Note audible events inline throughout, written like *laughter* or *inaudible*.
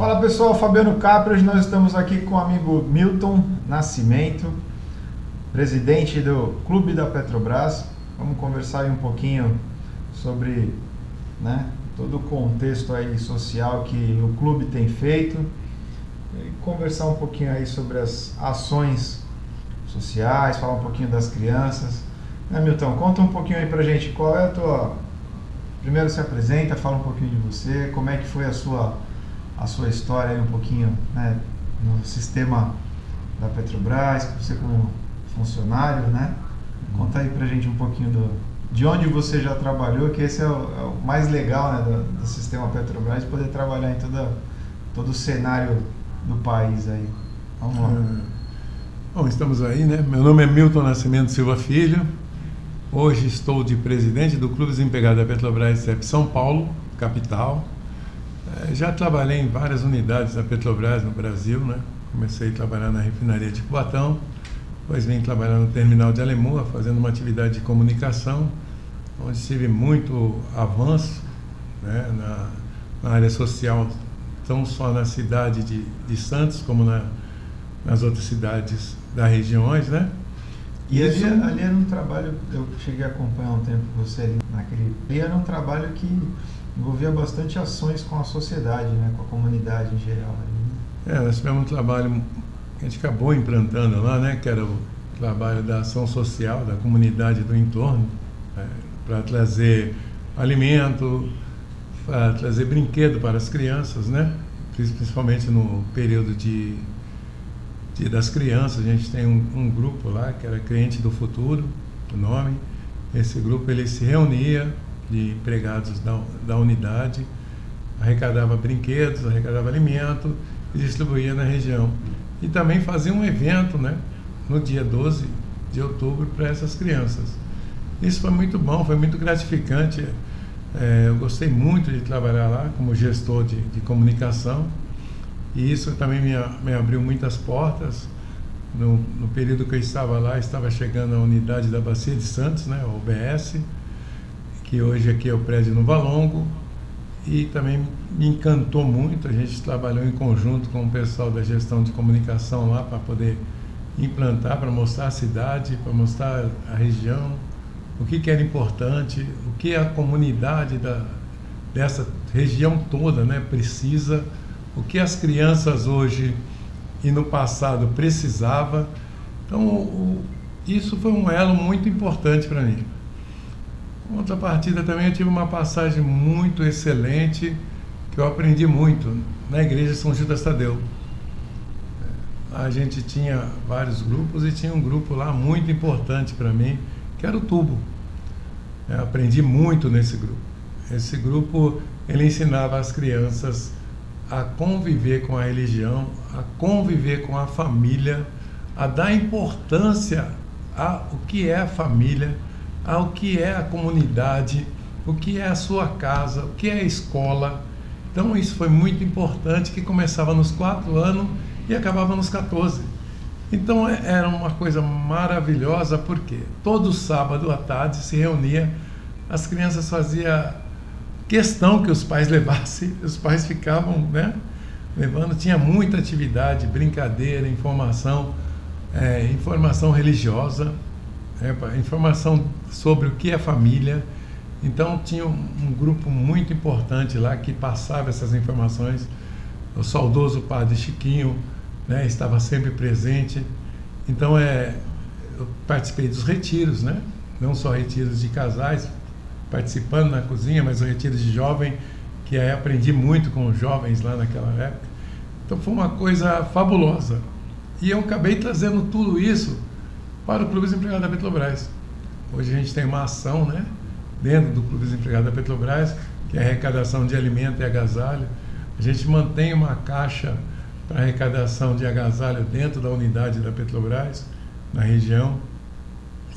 Fala pessoal, Fabiano Capri, hoje nós estamos aqui com o amigo Milton Nascimento, presidente do Clube da Petrobras. Vamos conversar um pouquinho sobre né, todo o contexto aí social que o clube tem feito e conversar um pouquinho aí sobre as ações sociais, falar um pouquinho das crianças. Né, Milton, conta um pouquinho aí pra gente qual é a tua. Primeiro se apresenta, fala um pouquinho de você, como é que foi a sua, a sua história aí um pouquinho né, no sistema da Petrobras, você como funcionário, né? Conta aí pra gente um pouquinho do, de onde você já trabalhou, que esse é o, é o mais legal né, do, do, sistema Petrobras, poder trabalhar em toda, todo o cenário do país aí. Vamos lá. É. Bom, estamos aí, né? Meu nome é Milton Nascimento Silva Filho. Hoje estou de presidente do Clube Desempregado da Petrobras CEP São Paulo, capital. É, já trabalhei em várias unidades da Petrobras no Brasil, né? Comecei a trabalhar na refinaria de Cubatão, depois vim trabalhar no terminal de Alemoa, fazendo uma atividade de comunicação, onde tive muito avanço né? na, na área social, não só na cidade de, de Santos, como na, nas outras cidades das regiões, né? E ali, ali era um trabalho, eu cheguei a acompanhar um tempo você ali naquele. Ali era um trabalho que envolvia bastante ações com a sociedade, né, com a comunidade em geral. Né? É, nós tivemos um trabalho que a gente acabou implantando lá, né, que era o trabalho da ação social da comunidade do entorno, é, para trazer alimento, para trazer brinquedo para as crianças, né, principalmente no período de Dia das Crianças, a gente tem um, um, grupo lá que era Cliente do Futuro, o nome. Esse grupo ele se reunia de empregados da, da unidade, arrecadava brinquedos, arrecadava alimento e distribuía na região. E também fazia um evento, né, no dia 12 de outubro para essas crianças. Isso foi muito bom, foi muito gratificante. É, eu gostei muito de trabalhar lá como gestor de, de comunicação e isso também me, me abriu muitas portas. No, no, período que eu estava lá, estava chegando a unidade da Bacia de Santos, né, a UBS, que hoje aqui é o prédio no Valongo, e também me encantou muito. A gente trabalhou em conjunto com o pessoal da gestão de comunicação lá para poder implantar, para mostrar a cidade, para mostrar a região, o que, que era importante, o que a comunidade da, dessa região toda né, precisa o que as crianças hoje e no passado precisava. Então, o, isso foi um elo muito importante para mim. Outra partida também eu tive uma passagem muito excelente que eu aprendi muito na igreja São Judas Tadeu. A gente tinha vários grupos e tinha um grupo lá muito importante para mim, que era o tubo. Eu aprendi muito nesse grupo. Esse grupo ele ensinava as crianças a conviver com a religião, a conviver com a família, a dar importância ao que é a família, ao que é a comunidade, o que é a sua casa, o que é a escola. Então isso foi muito importante que começava nos quatro anos e acabava nos 14. Então é, era uma coisa maravilhosa porque todo sábado à tarde se reunia, as crianças faziam questão que os pais *laughs* levassem, os pais ficavam né, levando, tinha muita atividade, brincadeira, informação, é, informação religiosa, é, informação sobre o que é família. Então tinha um, um, grupo muito importante lá que passava essas informações. O saudoso padre Chiquinho né, estava sempre presente. Então é, eu participei dos retiros, né? não só retiros de casais, participando na cozinha, mas o retiro de jovem, que aí aprendi muito com os jovens lá naquela época. Então foi uma coisa fabulosa. E eu acabei trazendo tudo isso para o Clube Desempregado da Petrobras. Hoje a gente tem uma ação, né, dentro do Clube Desempregado da Petrobras, que é arrecadação de alimento e agasalho. A gente mantém uma caixa para arrecadação de agasalho dentro da unidade da Petrobras, na região.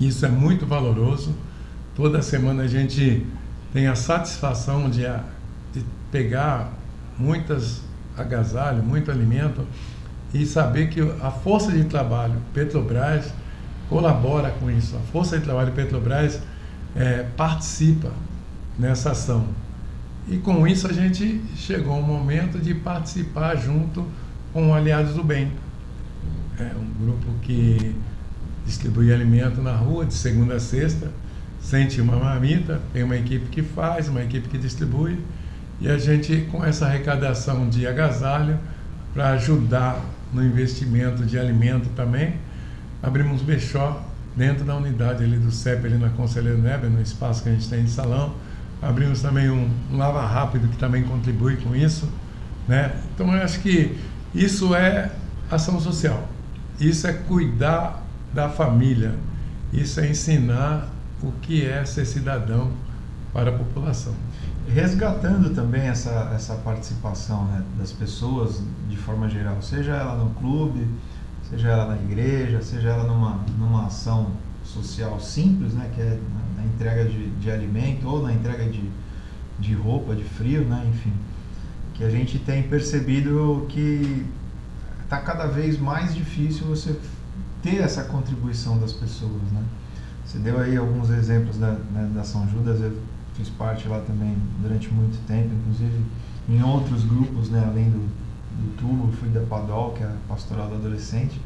Isso é muito valoroso. Toda semana a gente tem a satisfação de, de pegar muitas agasalho, muito alimento e saber que a força de trabalho Petrobras colabora com isso. A força de trabalho Petrobras é, participa nessa ação. E com isso a gente chegou ao momento de participar junto com Aliados do Bem. É um grupo que distribui alimento na rua de segunda a sexta, sente uma marmita, tem uma equipe que faz, uma equipe que distribui, e a gente, com essa arrecadação de agasalho, para ajudar no investimento de alimento também, abrimos Bechó dentro da unidade ali do CEP, ali na Conselheiro Neber, no espaço que a gente tem de salão. Abrimos também um, um lava rápido que também contribui com isso. Né? Então eu acho que isso é ação social. Isso é cuidar da família. Isso é ensinar o que é ser cidadão para a população. Resgatando também essa, essa participação né, das pessoas de forma geral, seja ela no clube, seja ela na igreja, seja ela numa, numa ação social simples, né, que é na, entrega de, de alimento ou na entrega de, de roupa, de frio, né, enfim, que a gente tem percebido que está cada vez mais difícil você ter essa contribuição das pessoas, né? Você deu aí alguns exemplos da, né, da São Judas, eu fiz parte lá também durante muito tempo, inclusive em outros grupos, né, além do, do tubo, fui da Padol, que é a pastoral do adolescente,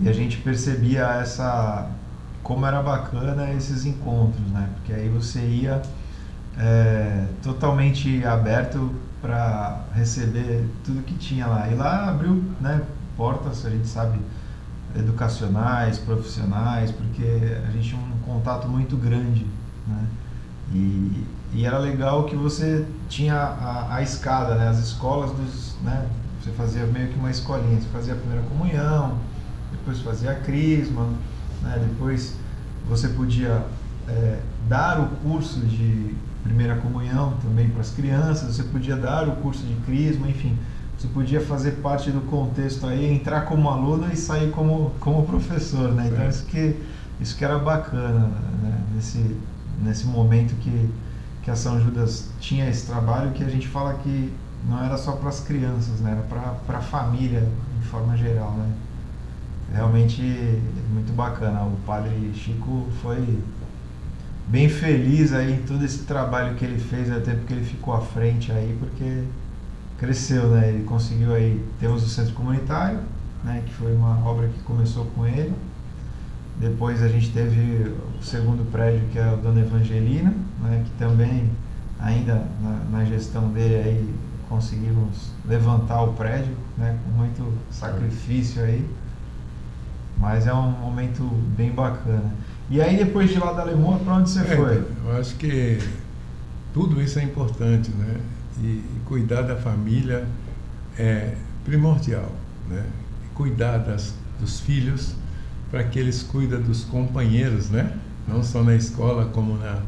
e a gente percebia essa como era bacana esses encontros, né? Porque aí você ia é, totalmente aberto para receber tudo que tinha lá. E lá abriu, né, portas, a gente sabe, educacionais, profissionais, porque a gente tinha um contato muito grande, né? E, e era legal que você tinha a, a escada, né? As escolas dos, né? Você fazia meio que uma escolinha, você fazia a primeira comunhão, depois fazia a crisma, né? Depois você podia é, dar o curso de primeira comunhão também para as crianças, você podia dar o curso de crisma, enfim, você podia fazer parte do contexto aí, entrar como aluno e sair como, como professor, né? Então isso que, isso que era bacana, né? Nesse, nesse momento que, que a São Judas tinha esse trabalho que a gente fala que não era só para as crianças, né? Era para a família de forma geral, né? Realmente muito bacana. O padre Chico foi bem feliz aí em todo esse trabalho que ele fez, até porque ele ficou à frente aí, porque cresceu, né? Ele conseguiu aí, temos o centro comunitário, né? Que foi uma obra que começou com ele. Depois a gente teve o segundo prédio, que é o Dona Evangelina, né? Que também, ainda na, na gestão dele aí, conseguimos levantar o prédio, né? Com muito sacrifício aí. Mas é um momento bem bacana. E aí depois de lá da Alemanha, para onde você é, foi? Eu acho que tudo isso é importante, né? E, e cuidar da família é primordial, né? E cuidar das, dos filhos para que eles cuidem dos companheiros, né? Não só na escola, como na,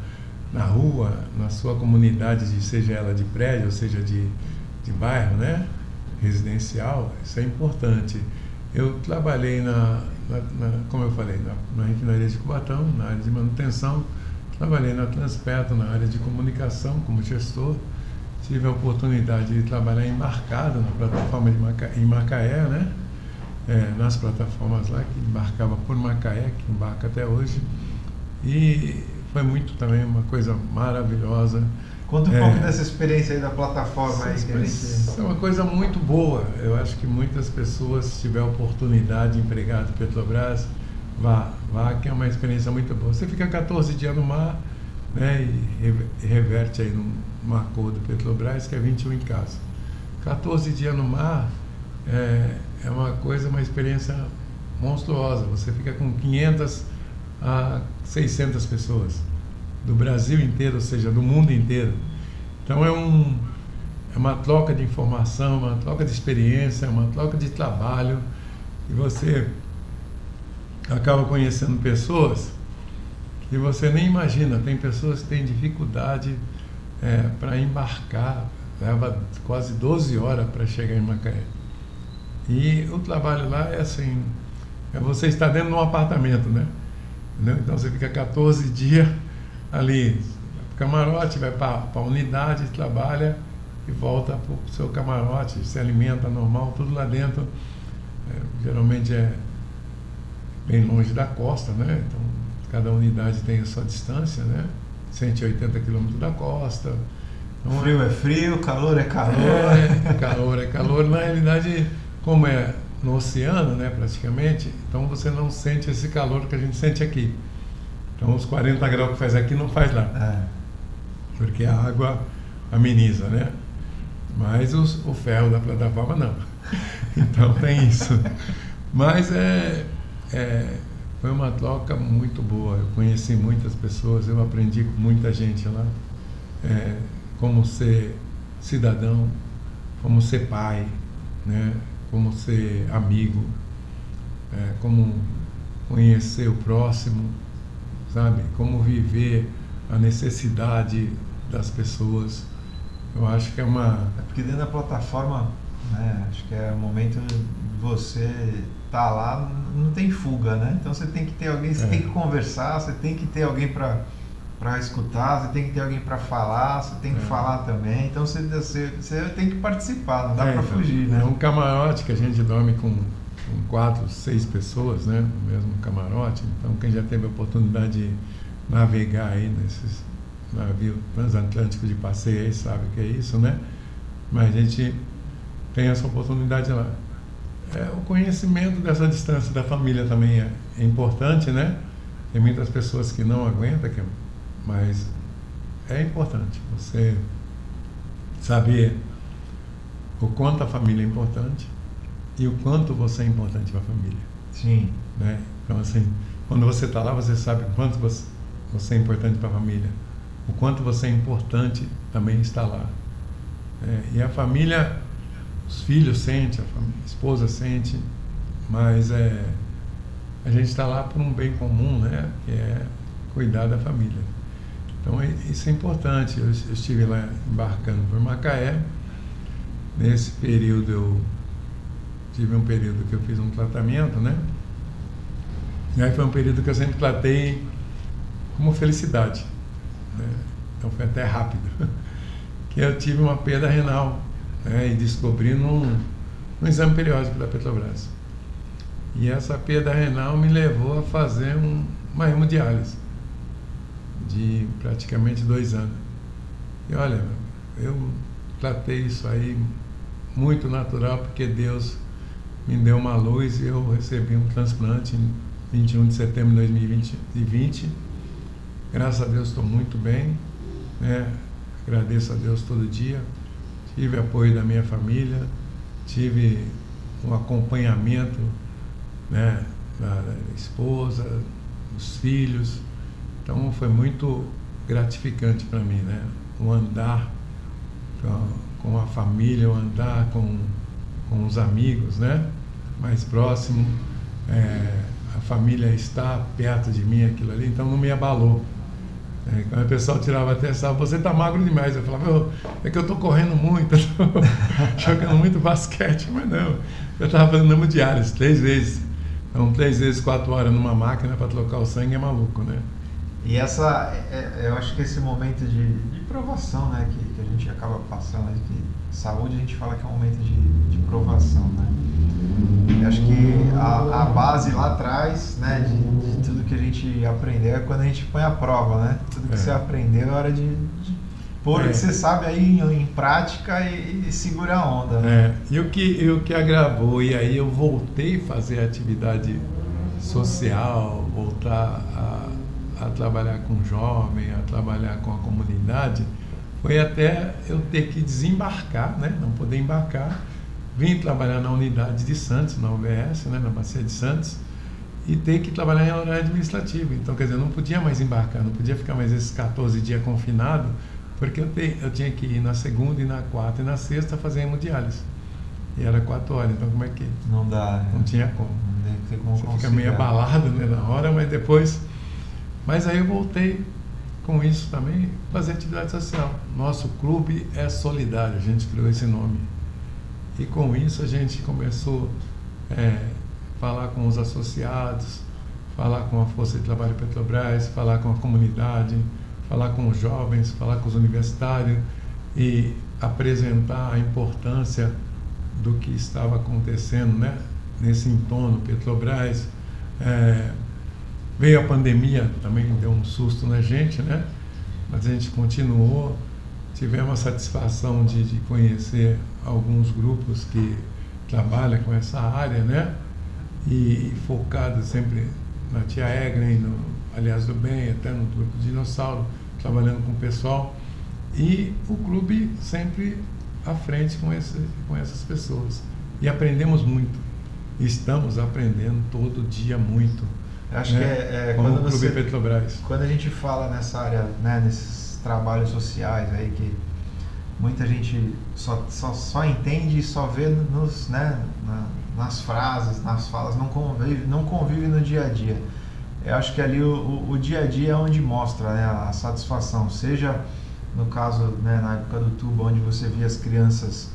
na rua, na sua comunidade, seja ela de prédio, seja de, de bairro, né? Residencial, isso é importante. Eu trabalhei na, na, na, como eu falei, na, na refinaria de Cubatão, na área de manutenção, trabalhei na Transpetro, na área de comunicação como gestor, tive a oportunidade de trabalhar embarcado na plataforma de Maca, em Macaé, né? É, nas plataformas lá que embarcava por Macaé, que embarca até hoje. E foi muito também uma coisa maravilhosa. Conta um é, pouco dessa experiência aí da plataforma aí. Gente... É uma coisa muito boa. Eu acho que muitas pessoas, se tiver oportunidade de empregar de Petrobras, vá, vá, que é uma experiência muito boa. Você fica 14 dias no mar né, e reverte aí num acordo Petrobras, que é 21 em casa. 14 dias no mar é, é uma coisa, uma experiência monstruosa. Você fica com 500 a 600 pessoas do Brasil inteiro, ou seja, do mundo inteiro. Então é, um, é uma troca de informação, uma troca de experiência, uma troca de trabalho, e você acaba conhecendo pessoas que você nem imagina. Tem pessoas que têm dificuldade é, para embarcar, leva quase 12 horas para chegar em Macaé. E o trabalho lá é assim, é você estar dentro de um apartamento, né? Então você fica 14 dias ali, camarote, vai para a unidade, trabalha e volta para o seu camarote, se alimenta normal, tudo lá dentro. É, geralmente é bem longe da costa, né? Então cada unidade tem a sua distância, né? 180 quilômetros da costa. Então, frio é frio, calor é calor. É, calor é calor. Na realidade, como é no oceano, né, praticamente, então você não sente esse calor que a gente sente aqui. Então os 40 graus que faz aqui não faz lá. É. Porque a água ameniza, né? Mas os, o ferro da plataforma não. *laughs* Então tem isso. Mas é, é, foi uma troca muito boa. Eu conheci muitas pessoas, eu aprendi com muita gente lá. É, como ser cidadão, como ser pai, né? Como ser amigo, é, como conhecer o próximo, sabe? Como viver a necessidade das pessoas. Eu acho que é uma. É porque dentro da plataforma, né, acho que é o momento de você estar tá lá, não tem fuga, né? Então você tem que ter alguém, você é. tem que conversar, você tem que ter alguém para para escutar, você tem que ter alguém para falar, você tem que é. falar também. Então você, você, você, tem que participar, não dá é, para então, fugir, né? É um camarote que a gente dorme com, com, quatro, seis pessoas, né? No mesmo camarote. Então quem já teve a oportunidade de navegar aí nesses navios transatlânticos de passeio aí sabe o que é isso, né? Mas a gente tem essa oportunidade lá. É, o conhecimento dessa distância da família também é, é importante, né? Tem muitas pessoas que não aguentam, que mas é importante você saber o quanto a família é importante e o quanto você é importante para a família. Sim. Né? Então, assim, quando você está lá, você sabe o quanto você, você é importante para a família. O quanto você é importante também está lá. É, e a família, os filhos sentem, a, família, a esposa sente, mas é, a gente está lá por um bem comum, né? Que é cuidar da família. Então isso é importante. Eu, estive lá embarcando por Macaé. Nesse período eu tive um período que eu fiz um tratamento, né? E aí foi um período que eu sempre tratei como felicidade. Né? Então foi até rápido. *laughs* Que eu tive uma perda renal né? e descobri num, num exame periódico da Petrobras. E essa perda renal me levou a fazer um, uma hemodiálise de praticamente dois anos. E olha, eu tratei isso aí muito natural, porque Deus me deu uma luz e eu recebi um transplante em 21 de setembro de 2020. Graças a Deus estou muito bem, né? agradeço a Deus todo dia. Tive apoio da minha família, tive um acompanhamento né, da esposa, dos filhos, então foi muito gratificante para mim, né? O andar com a família, o andar com, com os amigos, né? Mais próximo, é, a família está perto de mim, aquilo ali, então não me abalou. É, quando o pessoal tirava até sal, você está magro demais. Eu falava, é que eu estou correndo muito, *laughs* estou jogando muito basquete, mas não. Eu estava fazendo número diários, três vezes. Então, três vezes, quatro horas numa máquina para trocar o sangue é maluco, né? E essa, é, é, eu acho que esse momento de, de provação, né, que, que, a gente acaba passando, que saúde a gente fala que é um momento de, de provação, né? Eu acho que a, a, base lá atrás, né, de, de, tudo que a gente aprendeu é quando a gente põe a prova, né? Tudo que é. você aprendeu é hora de, de pôr é. o que você sabe aí em, em prática e, e segura a onda. Né? É. E o que, e o que agravou, e aí eu voltei a fazer atividade social, voltar a a trabalhar com jovem, a trabalhar com a comunidade, foi até eu ter que desembarcar, né? não poder embarcar. Vim trabalhar na unidade de Santos, na UBS, né? na Bacia de Santos, e ter que trabalhar em horário administrativo. Então, quer dizer, eu não podia mais embarcar, não podia ficar mais esses 14 dias confinado, porque eu, te, eu tinha que ir na segunda e na quarta e na sexta fazer hemodiálise. E era quatro horas, então como é que. Não dá. Não né? tinha como. Não tem como Você fica meio abalado né, na hora, mas depois mas aí eu voltei com isso também fazer atividade social. Nosso clube é solidário, a gente criou esse nome. E com isso a gente começou a é, falar com os associados, falar com a Força de Trabalho Petrobras, falar com a comunidade, falar com os jovens, falar com os universitários e apresentar a importância do que estava acontecendo né, nesse entorno Petrobras. É, Veio a pandemia, também deu um susto na gente, né? Mas a gente continuou tivemos a satisfação de, de conhecer alguns grupos que trabalham com essa área, né? E focado sempre na Tia Egren, no Aliás do Bem, até no Grupo Dinossauro, trabalhando com o pessoal. E o clube sempre à frente com, esse, com essas pessoas. E aprendemos muito. Estamos aprendendo todo dia muito. Acho né? que é, é quando você, Petrobras. Quando a gente fala nessa área, né, nesses trabalhos sociais aí que muita gente só, só, só entende e só vê nos, né, na, nas frases, nas falas, não convive, não convive no dia a dia. Eu acho que ali o, o, o dia a dia é onde mostra né, a satisfação, seja no caso, né, na época do tubo, onde você via as crianças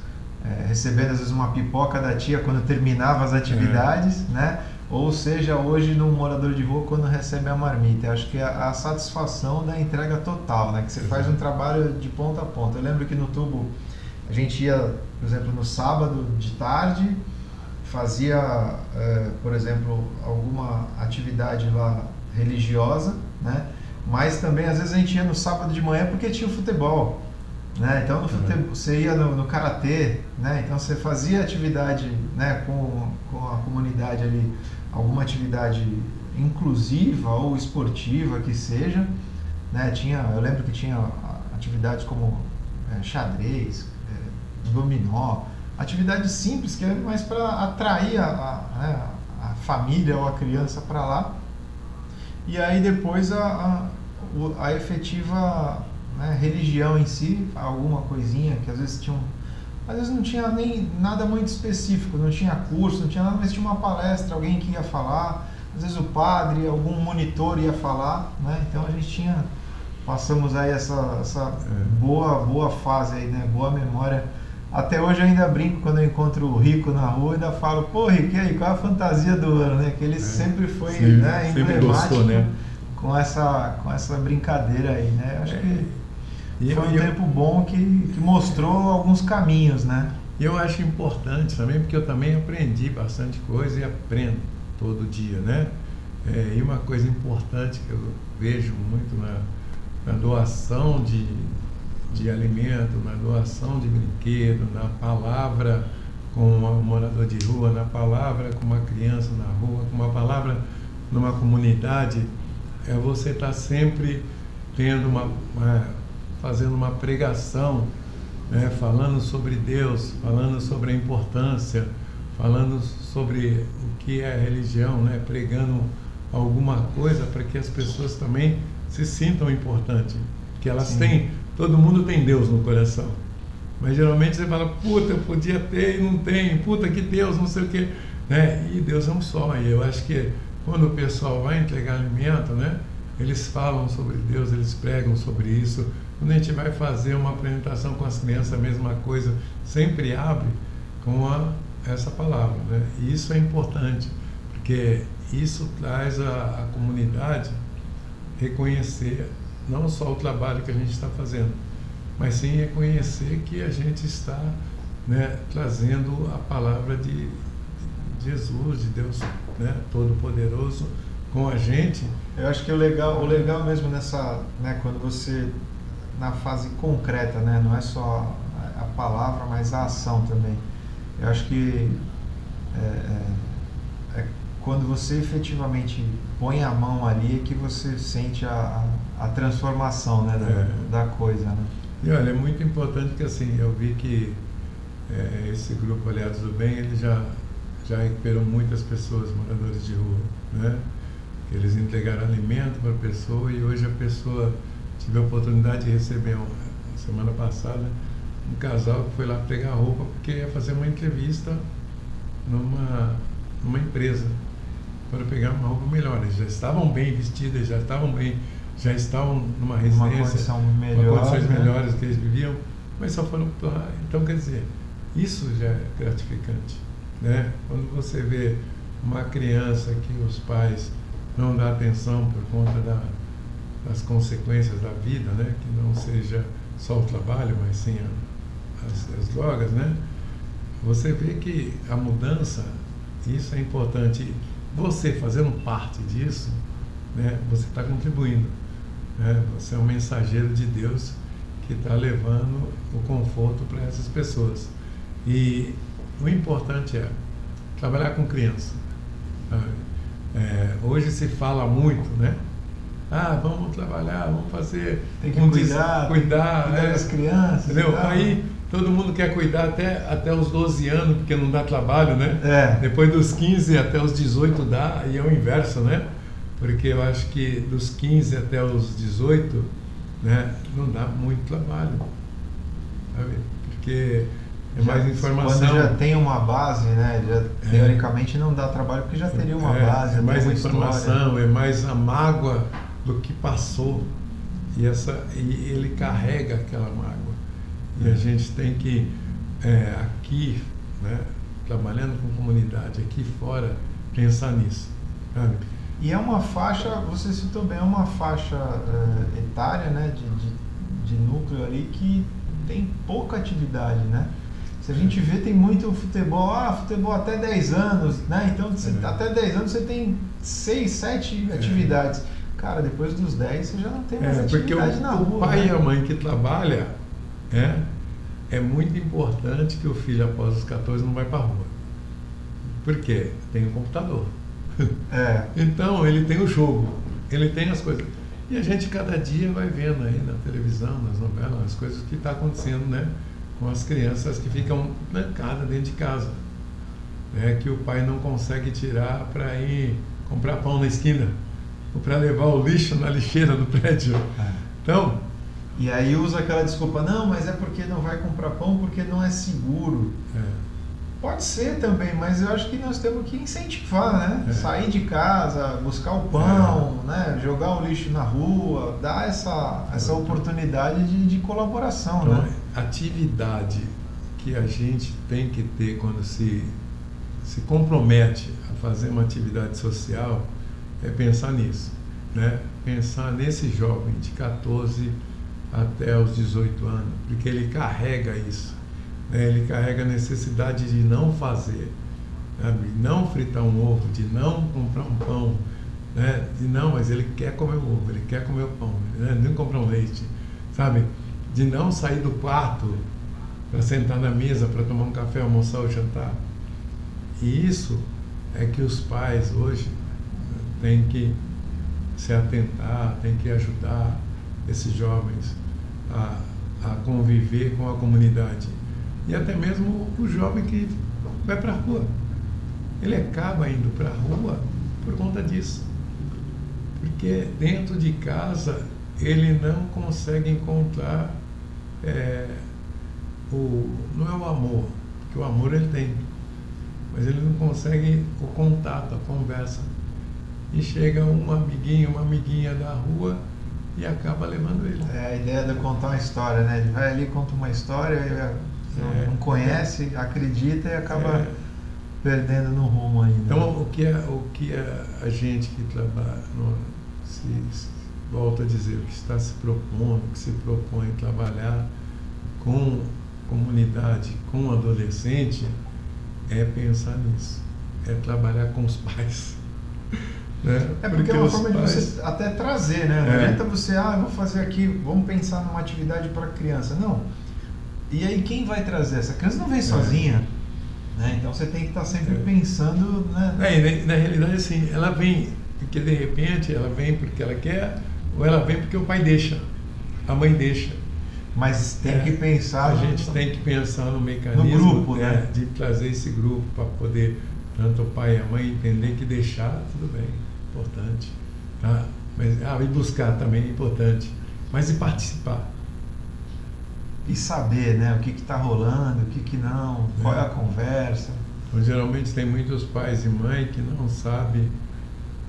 é, recebendo às vezes uma pipoca da tia quando terminava as atividades, é. né? Ou seja, hoje no morador de rua quando recebe a marmita. Eu acho que é a, a satisfação da entrega total, né? Que você faz um trabalho de ponta a ponta. Eu lembro que no tubo a gente ia, por exemplo, no sábado de tarde, fazia, é, por exemplo, alguma atividade lá religiosa, né? Mas também às vezes a gente ia no sábado de manhã porque tinha o futebol. Né? Então no futebol, você ia no, no karatê, né? então você fazia atividade né, com, com a comunidade ali, alguma atividade inclusiva ou esportiva que seja. Né? Tinha, eu lembro que tinha atividades como é, xadrez, é, dominó, atividades simples que é mais para atrair a, a, né, a, família ou a criança para lá. E aí depois a, a, a efetiva né, religião em si, alguma coisinha que às vezes tinha um, às vezes não tinha nem nada muito específico, não tinha curso, não tinha nada, mas tinha uma palestra, alguém que ia falar, às vezes o padre, algum monitor ia falar, né? Então a gente tinha passamos aí essa, essa boa boa fase aí, né? Boa memória. Até hoje eu ainda brinco quando eu encontro o Rico na rua e ainda falo, pô Rico, e aí, qual é a fantasia do ano, né? Que ele é. sempre foi sempre, né, emblemático gostou, né? com, essa, com essa brincadeira aí, né? Acho é. que e Foi um eu, tempo bom que, que mostrou alguns caminhos, né? Eu acho importante também, porque eu também aprendi bastante coisa e aprendo todo dia, né? É, e uma coisa importante que eu vejo muito na, na doação de, de alimento, na doação de brinquedo, na palavra com um morador de rua, na palavra com uma criança na rua, com uma palavra numa comunidade, é você estar tá sempre tendo uma, uma fazendo uma pregação, né, falando sobre Deus, falando sobre a importância, falando sobre o que é a religião, né, pregando alguma coisa para que as pessoas também se sintam importantes, que elas Sim. têm, todo mundo tem Deus no coração. Mas geralmente você fala, puta, eu podia ter e não tem, puta que Deus, não sei o quê. Né? E Deus é um só. E eu acho que quando o pessoal vai entregar alimento, né? eles falam sobre Deus, eles pregam sobre isso, quando a gente vai fazer uma apresentação com as crianças, a mesma coisa, sempre abre com a, essa palavra. Né? E isso é importante, porque isso traz a, a comunidade reconhecer não só o trabalho que a gente está fazendo, mas sim reconhecer que a gente está né, trazendo a palavra de, Jesus, de Deus né, Todo-Poderoso com a gente. Eu acho que o legal, o legal mesmo nessa, né, quando você na fase concreta, né? Não é só a palavra, mas a ação também. Eu acho que é, é, é quando você efetivamente põe a mão ali é que você sente a, a, a transformação né, da, é. da, coisa. Né? E olha, é muito importante que assim, eu vi que é, esse grupo Aliados do Bem, ele já, já recuperou muitas pessoas, moradores de rua, né? Eles entregaram alimento para a pessoa e hoje a pessoa tive a oportunidade de receber semana passada um casal que foi lá pegar roupa porque ia fazer uma entrevista numa, numa empresa para pegar uma roupa melhor. Eles já estavam bem vestidos, já estavam bem, já estavam numa residência, uma condição melhor, com condições né? melhores que eles viviam, mas só foram lá. Então, quer dizer, isso já é gratificante. Né? Quando você vê uma criança que os pais não dão atenção por conta da as consequências da vida, né? que não seja só o trabalho, mas sim a, as, as, drogas, né? você vê que a mudança, isso é importante. Você fazendo parte disso, né? você está contribuindo. Né? Você é um mensageiro de Deus que está levando o conforto para essas pessoas. E o importante é trabalhar com criança. É, hoje se fala muito, né? Ah, vamos trabalhar, vamos fazer. Tem que cuidar, cuidar, cuidar é, das crianças. Entendeu? Aí todo mundo quer cuidar até, até os 12 anos, porque não dá trabalho, né? É. Depois dos 15 até os 18 dá, e é o inverso, né? Porque eu acho que dos 15 até os 18, né, não dá muito trabalho. Sabe? Porque é mais informação. Quando já tem uma base, né? Já, é. Teoricamente não dá trabalho porque já teria uma é, base. É mais informação, história. é mais a mágoa do que passou. E, essa, e ele carrega aquela mágoa. E a gente tem que, é, aqui, né, trabalhando com comunidade, aqui fora, pensar nisso. Sabe? E é uma faixa, você citou bem, é uma faixa uh, etária, né, de, de, de núcleo ali que tem pouca atividade, né? Se a gente vê, tem muito futebol, ah, futebol até 10 anos, né? Então, você, é. até 10 anos você tem 6, 7 é. Cara, depois dos 10 você já não tem mais é, atividade o, na rua. O pai né? e a mãe que trabalha, é, é muito importante que o filho após os 14 não vai para a rua. Por quê? Tem um computador. *laughs* É. então, ele tem o jogo, ele tem as coisas. E a gente cada dia vai vendo aí na televisão, nas novelas, as coisas que está acontecendo, né? Com as crianças que ficam trancadas dentro de casa. Né, que o pai não consegue tirar para ir comprar pão na esquina para levar o lixo na lixeira do prédio. É. Então. E aí usa aquela desculpa, não, mas é porque não vai comprar pão porque não é seguro. É. Pode ser também, mas eu acho que nós temos que incentivar, né? É. Sair de casa, buscar o pão, é. né? jogar o lixo na rua, dar essa, essa oportunidade de, de colaboração, então, né? Atividade que a gente tem que ter quando se, se compromete a fazer uma atividade social é pensar nisso, né? Pensar nesse jovem de 14 até os 18 anos, porque ele carrega isso, né? ele carrega a necessidade de não fazer, sabe? de não fritar um ovo, de não comprar um pão, né? de não, mas ele quer comer ovo, ele quer comer o pão, né? nem comprar um leite, sabe? De não sair do quarto para sentar na mesa para tomar um café, almoçar ou jantar. E isso é que os pais hoje tem que se atentar, tem que ajudar esses jovens a, a conviver com a comunidade. E até mesmo o jovem que vai para a rua. Ele acaba indo para a rua por conta disso. Porque dentro de casa ele não consegue encontrar é, o, não é o amor, porque o amor ele tem, mas ele não consegue o contato, a conversa e chega um amiguinho, uma amiguinha da rua e acaba levando ele. É a ideia de contar uma história, né? Ele vai ali, conta uma história, é, não, conhece, acredita e acaba é. perdendo no rumo ainda. Então, o que, é, o que é a gente que trabalha, no, se, se, volta a dizer, o que está se propondo, que se propõe trabalhar com comunidade, com adolescente, é pensar nisso, é trabalhar com os pais. *laughs* Né? É porque, porque é uma forma pais... de você até trazer, né? Não é. adianta você, ah, vou fazer aqui, vamos pensar numa atividade para criança. Não. E aí quem vai trazer? Essa criança não vem é. sozinha. Né? Então você tem que estar tá sempre é. pensando. Né? É, na, na, realidade, assim, ela vem porque de repente ela vem porque ela quer, ou ela vem porque o pai deixa, a mãe deixa. Mas tem é, que pensar. A no, gente tem que pensar no mecanismo no grupo, né? né? de trazer esse grupo para poder tanto o pai e a mãe entender que deixar tudo bem importante. Tá? Mas, ah, e buscar também é importante. Mas e participar. E saber né, o que está rolando, o que, que não, qual é, é a conversa. Então, geralmente tem muitos pais e mães que não sabem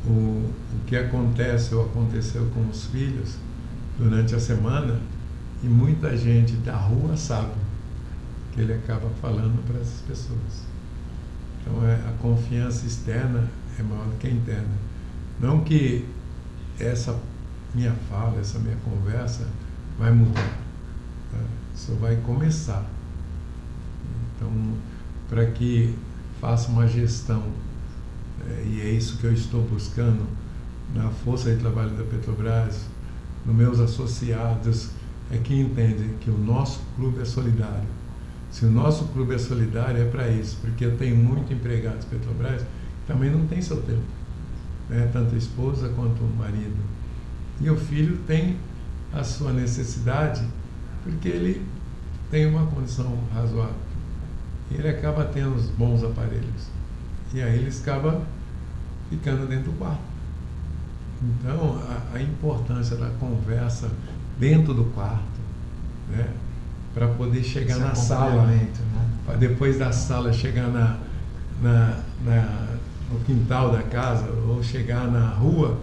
o, o que acontece ou aconteceu com os filhos durante a semana e muita gente da rua sabe que ele acaba falando para essas pessoas. Então é, a confiança externa é maior do que a interna. Não que essa minha fala, essa minha conversa vai mudar. Tá? Só vai começar. Então, para que faça uma gestão, é, e é isso que eu estou buscando na força de trabalho da Petrobras, nos meus associados, é que entende que o nosso clube é solidário. Se o nosso clube é solidário, é para isso, porque eu tenho muito empregados Petrobras que também não tem seu tempo, né? tanto a esposa quanto o marido. E o filho tem a sua necessidade, porque ele tem uma condição razoável. E ele acaba tendo os bons aparelhos. E aí ele acaba ficando dentro do quarto. Então, a, a importância da conversa dentro do quarto, né? para poder chegar Esse na sala, né? para depois da sala chegar na, na, na, no quintal da casa ou chegar na rua,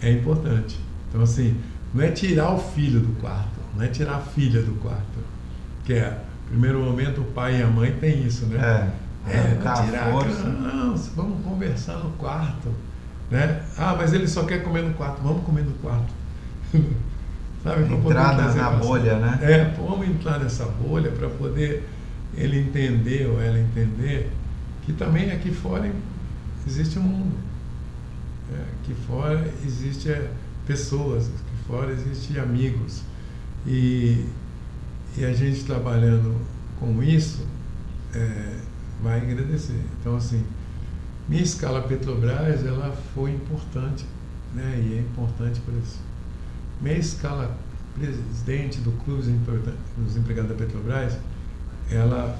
é importante. Então, assim, não é tirar o filho do quarto, não é tirar a filha do quarto, que é, primeiro momento, o pai e a mãe tem isso, né? É, é, é tirar, força. Não, vamos conversar no quarto, né? Ah, mas ele só quer comer no quarto, vamos comer no quarto. *laughs* Sabe, entrar na, na bolha, né? É, vamos entrar nessa bolha para poder ele entender ou ela entender que também aqui fora existe um mundo. É, aqui fora existe é, pessoas, aqui fora existe amigos. E, e a gente trabalhando com isso é, vai agradecer. Então, assim, minha escala Petrobras ela foi importante, né? E é importante por isso minha escala presidente do Clube dos Empregados da Petrobras, ela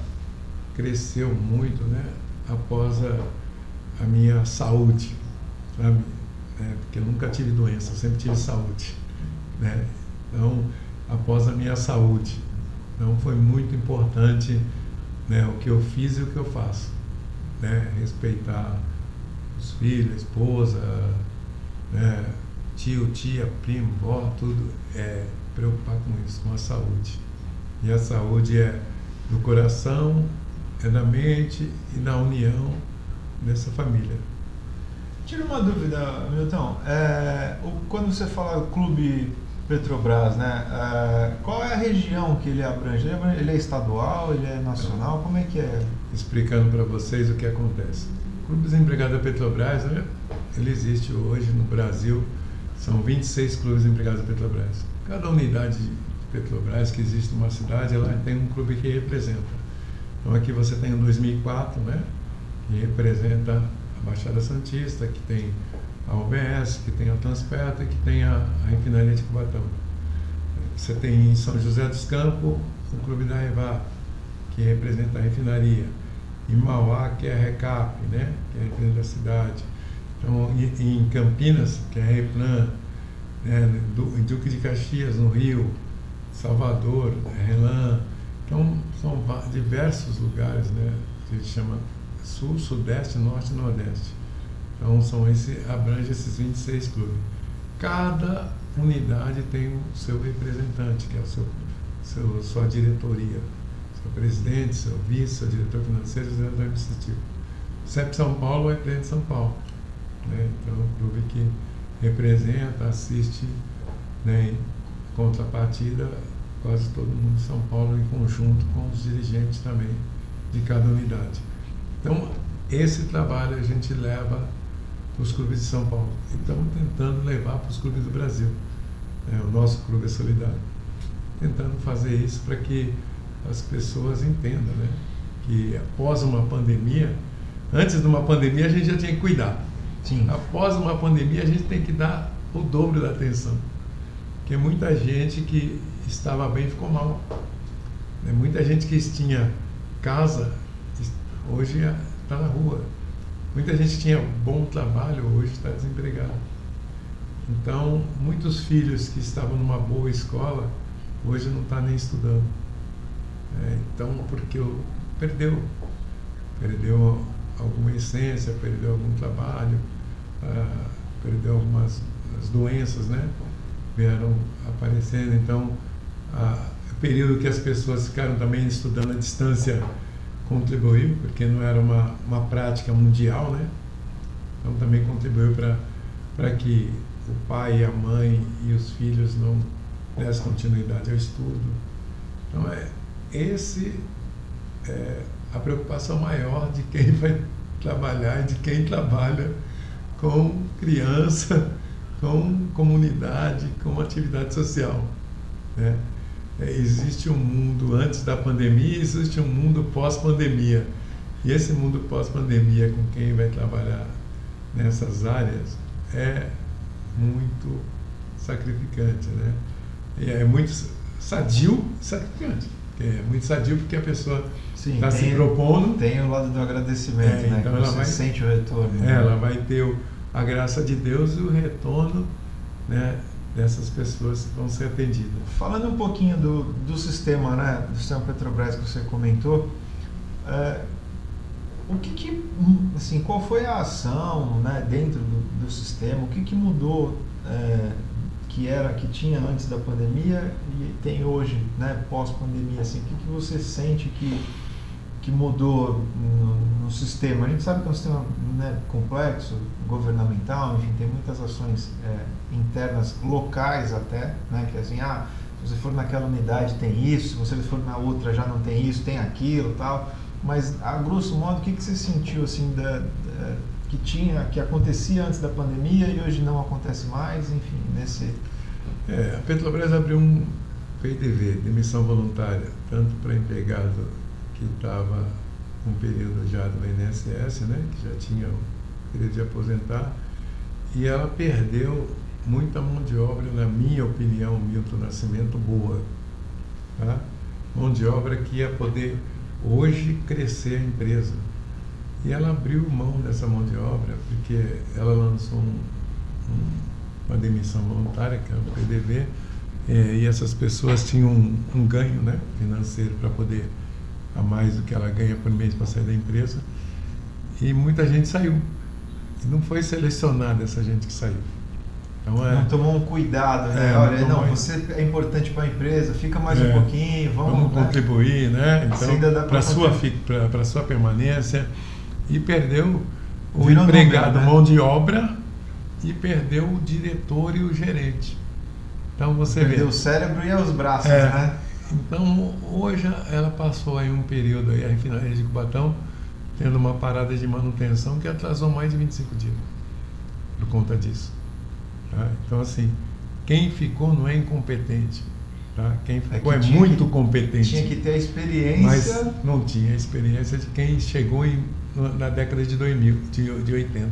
cresceu muito né, após a, a minha saúde, sabe? É, porque eu nunca tive doença, eu sempre tive saúde. Né? Então, após a minha saúde. Então, foi muito importante né, o que eu fiz e o que eu faço. Né? Respeitar os filhos, a esposa, né? tio, tia, primo, vó, tudo é preocupar com isso, com a saúde. E a saúde é do coração, é da mente e na união dessa família. Tira uma dúvida, Milton. É, quando você fala Clube Petrobras, né? É, qual é a região que ele abrange? Ele é estadual, ele é nacional? Como é que é? Explicando para vocês o que acontece. O Clube Desempregado da Petrobras, né? ele existe hoje no Brasil são 26 clubes empregados da Petrobras. Cada unidade de Petrobras que existe numa cidade, ela tem um clube que representa. Então aqui você tem o 2004, né? Que representa a Baixada Santista, que tem a OBS, que tem a Transpeta e que tem a, a refinaria de Cubatão. Você tem em São José dos Campos o Clube da Revap, que representa a refinaria. Em Mauá, que é a Recap, né? que é a representa cidade. Então, em Campinas, que é a Replan, né, em Duque de Caxias, no Rio, Salvador, Relan. Então, são diversos lugares, né, que a gente chama Sul, Sudeste, Norte e Nordeste. Então, são esse, abrange esses 26 clubes. Cada unidade tem o seu representante, que é o seu, seu, sua diretoria, seu presidente, seu vice, seu diretor financeiro, seu diretor administrativo. CEP São Paulo é presidente de São Paulo. Né? Então, é um clube que representa, assiste, né, em contrapartida, quase todo mundo de São Paulo em conjunto com os dirigentes também de cada unidade. Então, esse trabalho a gente leva para os clubes de São Paulo. E estamos tentando levar para os clubes do Brasil. Né? O nosso clube é solidário. Tentando fazer isso para que as pessoas entendam né? que após uma pandemia, antes de uma pandemia, a gente já tinha que cuidar. Sim. Após uma pandemia, a gente tem que dar o dobro da atenção. Porque muita gente que estava bem ficou mal. Né? Muita gente que tinha casa, hoje está na rua. Muita gente tinha bom trabalho, hoje está desempregado. Então, muitos filhos que estavam numa boa escola, hoje não estão tá nem estudando. É, então, porque perdeu. Perdeu alguma essência, perdeu algum trabalho ah, perdeu algumas as doenças, né? Vieram aparecendo, então o período que as pessoas ficaram também estudando à distância contribuiu, porque não era uma, uma prática mundial, né? Então também contribuiu para que o pai, a mãe e os filhos não dessem continuidade ao estudo. Então é esse é a preocupação maior de quem vai trabalhar e de quem trabalha com criança, *laughs* com comunidade, com atividade social. Né? É, existe um mundo antes da pandemia e existe um mundo pós-pandemia. E esse mundo pós-pandemia, com quem vai trabalhar nessas áreas, é muito sacrificante, né? E é muito sadio sacrificante. É muito sadio porque a pessoa está se propondo. Tem o lado do agradecimento, é, né? Então ela vai, sente o retorno. É, né? Ela vai ter o, a graça de Deus e o retorno né, dessas pessoas que vão ser atendidas. Falando um pouquinho do, do sistema, né, do sistema Petrobras que você comentou, é, o que, que, assim, qual foi a ação né, dentro do, do sistema? O que, que mudou é, que era que tinha antes da pandemia e tem hoje, né, pós-pandemia? Assim, o que, que você sente que que mudou no, no, sistema. A gente sabe que é um sistema né, complexo, governamental, enfim, tem muitas ações é, internas, locais até, né, que é assim, ah, se você for naquela unidade tem isso, se você for na outra já não tem isso, tem aquilo tal. Mas, a grosso modo, o que, que você sentiu assim da, da que tinha, que acontecia antes da pandemia e hoje não acontece mais, enfim, nesse... É, a Petrobras abriu um PDV, demissão voluntária, tanto para empregado que estava um período já do INSS, né, que já tinha o período de aposentar, e ela perdeu muita mão de obra, na minha opinião, Milton Nascimento, boa. Tá? Mão de obra que ia poder hoje crescer a empresa. E ela abriu mão dessa mão de obra porque ela lançou um, um, uma demissão voluntária, que é o PDV, é, e essas pessoas tinham um, um ganho né, financeiro para poder a mais do que ela ganha por mês para sair da empresa. E muita gente saiu. E não foi selecionada essa gente que saiu. Então, é, não tomou um cuidado, né? É, Olha, não, não você é importante para a empresa, fica mais é, um pouquinho, vamos, vamos né? contribuir, né? Então, para a sua, pra, sua permanência. E perdeu o Virou empregado, número, né? mão de obra, e perdeu o diretor e o gerente. Então você perdeu vê. o cérebro e os braços, é, né? Então, hoje ela passou aí um período aí, a refinaria de Cubatão, tendo uma parada de manutenção que atrasou mais de 25 dias por conta disso. Tá? Então, assim, quem ficou não é incompetente. Tá? Quem é ficou é, que é muito que, competente. Tinha que ter a experiência. Mas não tinha a experiência de quem chegou em, na década de 2000, de, de 80.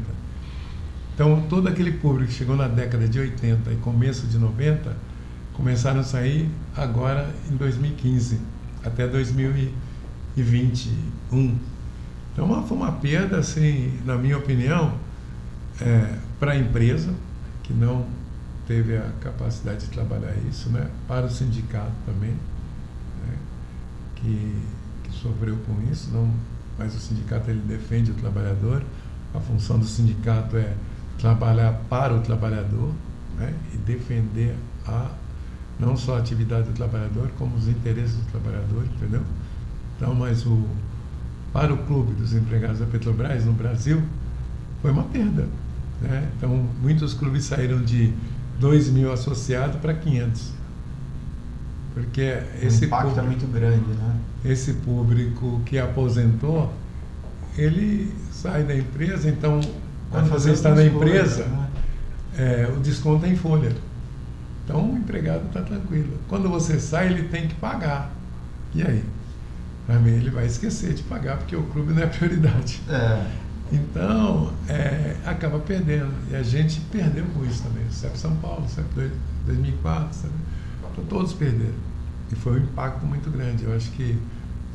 Então, todo aquele público que chegou na década de 80 e começo de 90 começaram a sair agora em 2015 até 2021. Então foi uma perda, assim, na minha opinião, é, para a empresa, que não teve a capacidade de trabalhar isso, né? para o sindicato também, né? que, que sofreu com isso, não, mas o sindicato ele defende o trabalhador, a função do sindicato é trabalhar para o trabalhador né? e defender a não só a atividade do trabalhador, como os interesses do trabalhador, entendeu? Então, mas o, para o clube dos empregados da Petrobras no Brasil, foi uma perda. Né? Então, muitos clubes saíram de 2 mil associados para 500. Porque esse o impacto público, é muito grande, né? Esse público que aposentou, ele sai da empresa, então, quando você está na empresa, né? é, o desconto é em folha. Então o empregado está tranquilo. Quando você sai, ele tem que pagar. E aí? Também ele vai esquecer de pagar, porque o clube não é prioridade. É. Então, é, acaba perdendo. E a gente perdeu com isso também. O CEP São Paulo, o CEP 2004, sabe? Então, todos perderam. E foi um impacto muito grande. Eu acho que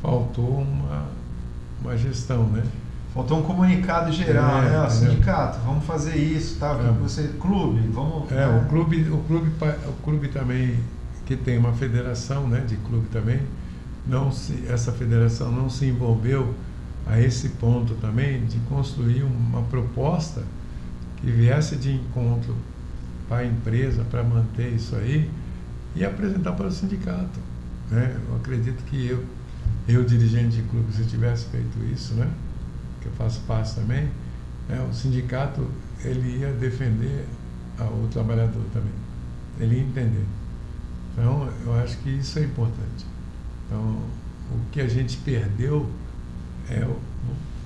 faltou uma, uma gestão, né? Faltou um comunicado geral, é, né? Sindicato, vamos fazer isso, tá? É. Você, clube, vamos. É, o clube, o clube, o clube também que tem uma federação, né? De clube também, não se, essa federação não se envolveu a esse ponto também de construir uma proposta que viesse de encontro para a empresa para manter isso aí e apresentar para o sindicato, né? Eu acredito que eu, eu dirigente de clube, se tivesse feito isso, né? Que eu faço parte também, né, o sindicato ele ia defender o trabalhador também. Ele ia entender. Então, eu acho que isso é importante. Então, o que a gente perdeu é o,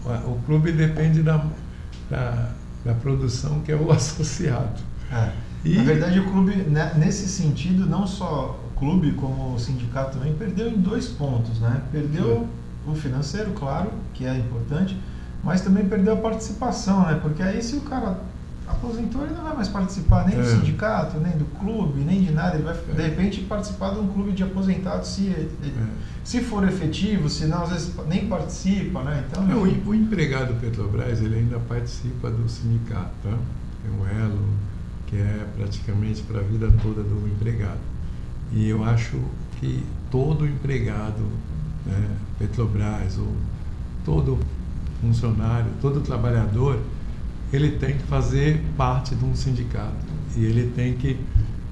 o, o clube depende da, da, da, produção que é o *laughs* associado. É. E, Na verdade, o clube, né, nesse sentido, não só clube, como o sindicato também, perdeu em dois pontos, né? Perdeu o financeiro, claro, que é importante, mas também perdeu a participação, né? Porque aí se o cara aposentou, ele não vai mais participar nem é. do sindicato, nem do clube, nem de nada. Ele vai, é. de repente, participar de um clube de aposentados se, é. se for efetivo, se não, às vezes nem participa, né? Então, não, o, o empregado Petrobras, ele ainda participa do sindicato, tá? É um elo que é praticamente para a vida toda do empregado. E eu acho que todo empregado, né, Petrobras, ou todo funcionário, todo trabalhador, ele tem que fazer parte de um sindicato e ele tem que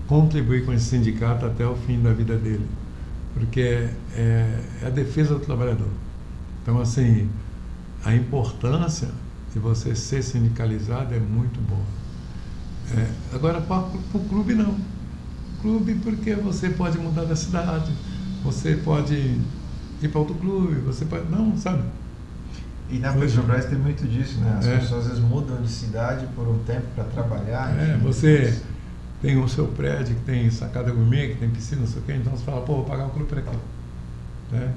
contribuir com esse sindicato até o fim da vida dele, porque é, é a defesa do trabalhador. Então, assim, a importância de você ser sindicalizado é muito boa. É, agora, para o clube, não. Clube, porque você pode mudar da cidade, você pode ir para outro clube, você pode. Não, sabe? E na Petrobras tem muito disso, né? As é. pessoas às vezes mudam de cidade por um tempo para trabalhar. É, enfim, você tem o seu prédio que tem sacada gourmet, que tem piscina, não sei o quê, então você fala, pô, vou pagar o clube para aqui. Né?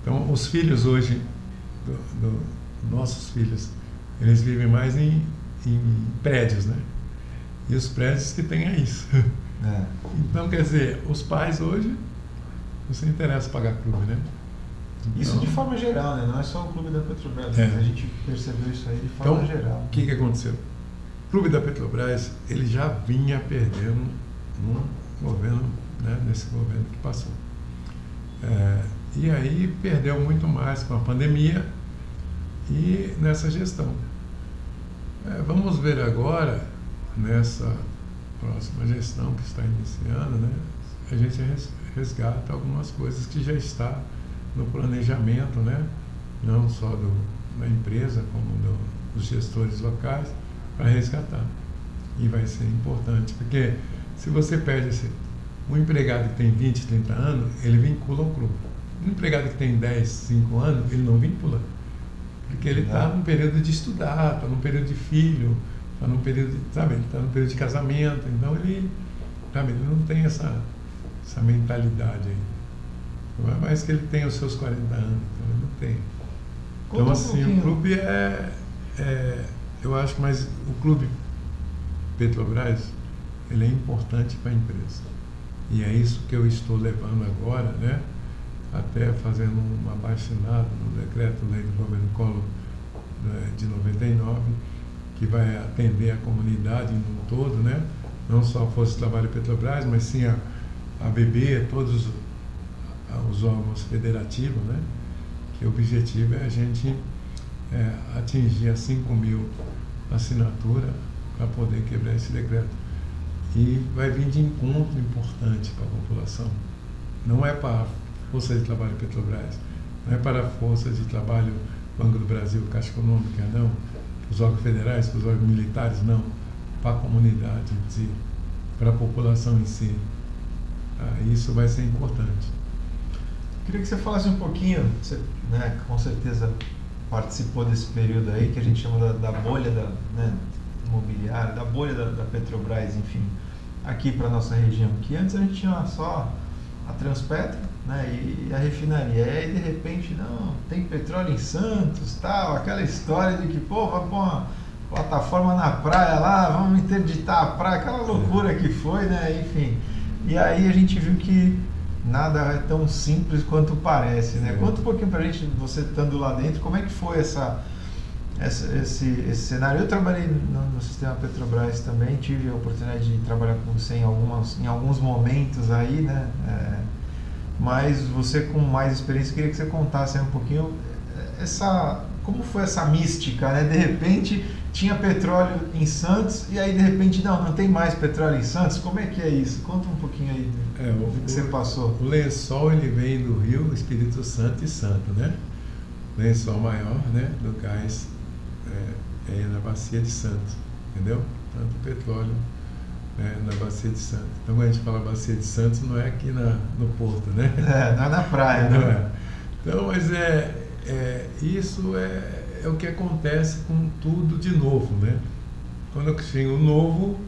Então, os filhos hoje, do, do, nossos filhos, eles vivem mais em, em, prédios, né? E os prédios que tem é isso. É. *laughs* Então, quer dizer, os pais hoje não se interessam em pagar clube, né? Isso de forma geral, né? não é só o clube da Petrobras, é. a gente percebeu isso aí de forma então, geral. O que, que aconteceu? O clube da Petrobras ele já vinha perdendo no governo, né, nesse governo que passou. É, e aí perdeu muito mais com a pandemia e nessa gestão. É, vamos ver agora, nessa próxima gestão que está iniciando, né, a gente resgata algumas coisas que já está no planejamento, né? não só do, da empresa, como do, dos gestores locais, para resgatar. E vai ser importante, porque se você perde esse, um empregado que tem 20, 30 anos, ele vincula ao clube. Um empregado que tem 10, 5 anos, ele não vincula. Porque ele está num período de estudar, está num período de filho, está num período de, sabe, está num período de casamento, então ele, sabe, ele não tem essa, essa mentalidade aí. Não é mais que ele tenha os seus 40 anos, então ele não tem. Conta então, assim, um o clube é, é, Eu acho que mais o clube Petrobras ele é importante para a empresa. E é isso que eu estou levando agora, né? Até fazendo um abaixinado no decreto-lei do governo Collor né, de 99, que vai atender a comunidade no todo, né? Não só a Força de Trabalho Petrobras, mas sim a, a BB, todos os órgãos federativos, né? que o objetivo é a gente é, atingir as 5 mil assinaturas para poder quebrar esse decreto. E vai vir de encontro importante para a população. Não é para a Força de Trabalho Petrobras, não é para a Força de Trabalho Banco do Brasil, Caixa Econômica, não. Os órgãos federais, os órgãos militares, não. Para a comunidade em si, para a população em si. Ah, isso vai ser importante. Queria que você falasse um pouquinho, você né, com certeza participou desse período aí que a gente chama da, da bolha da, né, imobiliária, da bolha da, da Petrobras, enfim, aqui para nossa região. Que antes a gente tinha só a Transpetro né, e a refinaria. E aí de repente, não, tem petróleo em Santos, tal, aquela história de que, pô, vai pôr uma plataforma na praia lá, vamos interditar a praia, aquela loucura que foi, né? Enfim. E aí a gente viu que nada é tão simples quanto parece, né? Conta um pouquinho pra gente, você estando lá dentro, como é que foi essa, essa esse, esse cenário? Eu trabalhei no, no, sistema Petrobras também, tive a oportunidade de trabalhar com você em, algumas, em alguns momentos aí, né? É, mas você com mais experiência, queria que você contasse um pouquinho essa, como foi essa mística, né? De repente tinha petróleo em Santos e aí de repente não, não tem mais petróleo em Santos. Como é que é isso? Conta um pouquinho aí é, o, que você passou. O lençol ele vem do Rio Espírito Santo e Santo, né? O lençol maior, né, do gás é, é na bacia de Santos, entendeu? Tanto petróleo né, na bacia de Santos. Então quando a gente fala bacia de Santos não é aqui na, no porto, né? *laughs* É, não é na praia, não né? É. Então, mas é, é isso é é o que acontece com tudo de novo, né? Quando chega o novo,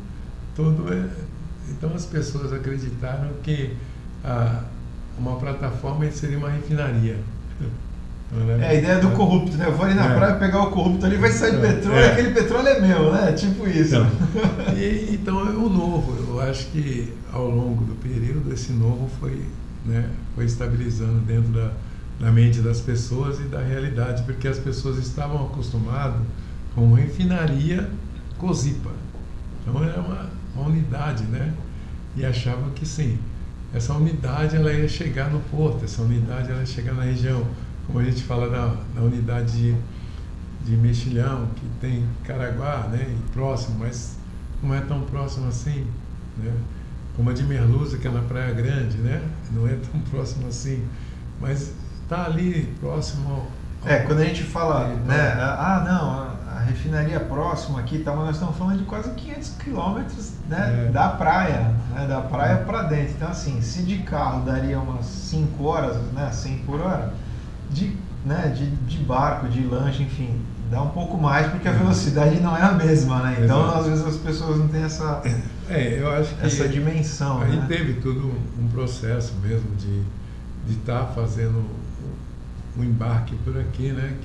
tudo é. Então as pessoas acreditaram que a, uma plataforma seria uma refinaria. É a ideia do corrupto, né? Eu vou ali na é. praia pegar o corrupto ali, vai sair é. petróleo, é. aquele petróleo é meu, né? Tipo isso. Então, *laughs* e, então é o novo. Eu acho que ao longo do período esse novo foi, né, foi estabilizando dentro da, da mente das pessoas e da realidade, porque as pessoas estavam acostumadas com refinaria Cozipa. Então era uma, uma unidade, né? E achavam que sim, essa unidade ela ia chegar no porto, essa unidade ela ia chegar na região como a gente fala na, na unidade de, de Mexilhão, que tem Caraguá, né, e próximo, mas não é tão próximo assim, né? Como a de Merluza, que é na Praia Grande, né? Não é tão próximo assim, mas está ali próximo ao, É, quando a gente fala, é, né, ah, não, refinaria próxima aqui, tá, mas nós estamos falando de quase 500 quilômetros né, é. da praia, né, da praia para dentro. Então, assim, se de carro daria umas 5 horas, né, 100 por hora, de, né, de, de barco, de lanche, enfim, dá um pouco mais porque a uhum. velocidade não é a mesma, né? Então Exato. às vezes as pessoas não têm essa é, eu acho que essa dimensão. Aí né? teve todo um processo mesmo de de estar tá fazendo um embarque por aqui, né?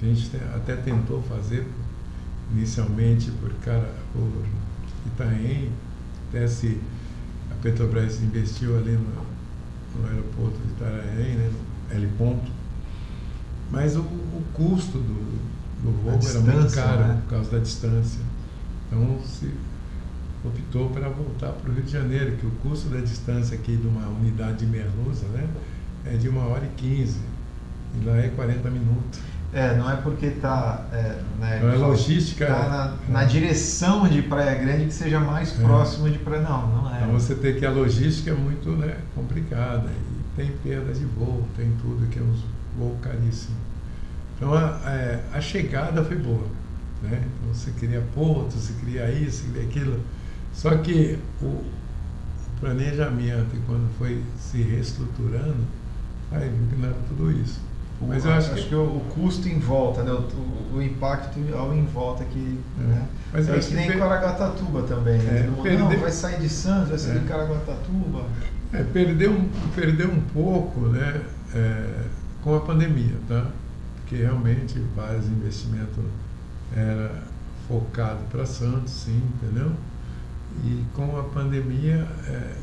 Que a gente até tentou fazer inicialmente por cara por Itaém, até se a Petrobras investiu ali no, no aeroporto de Itanhaém, né? No L ponto mas o, o custo do, do voo era muito caro né? por causa da distância. Então se optou para voltar para o Rio de Janeiro, que o custo da distância aqui de uma unidade de Merluza né, é de uma hora e quinze. E lá é 40 minutos. É, não é porque está. É, né, não é logística. Tá na, na, direção de Praia Grande que seja mais é. próximo de Praia. Não, não é. Então você tem que a logística é muito né, complicada. E tem perda de voo, tem tudo que é uns voo caríssimo. Então a, a, é, a, chegada foi boa. Né? Então você queria porto, você queria isso, você queria aquilo. Só que o planejamento, quando foi se reestruturando, aí era tudo isso. Mas eu acho, acho que, que, o, custo em volta, né? o, o, o impacto ao em volta que. É. Né? Mas é que nem per... Caraguatatuba também. Né? É, mundo, perde... Não, vai sair de Santos, vai sair é. de Caraguatatuba. É, perdeu, perdeu um pouco né? É, com a pandemia, tá? Porque realmente vários investimentos era focado para Santos, sim, entendeu? E com a pandemia, é,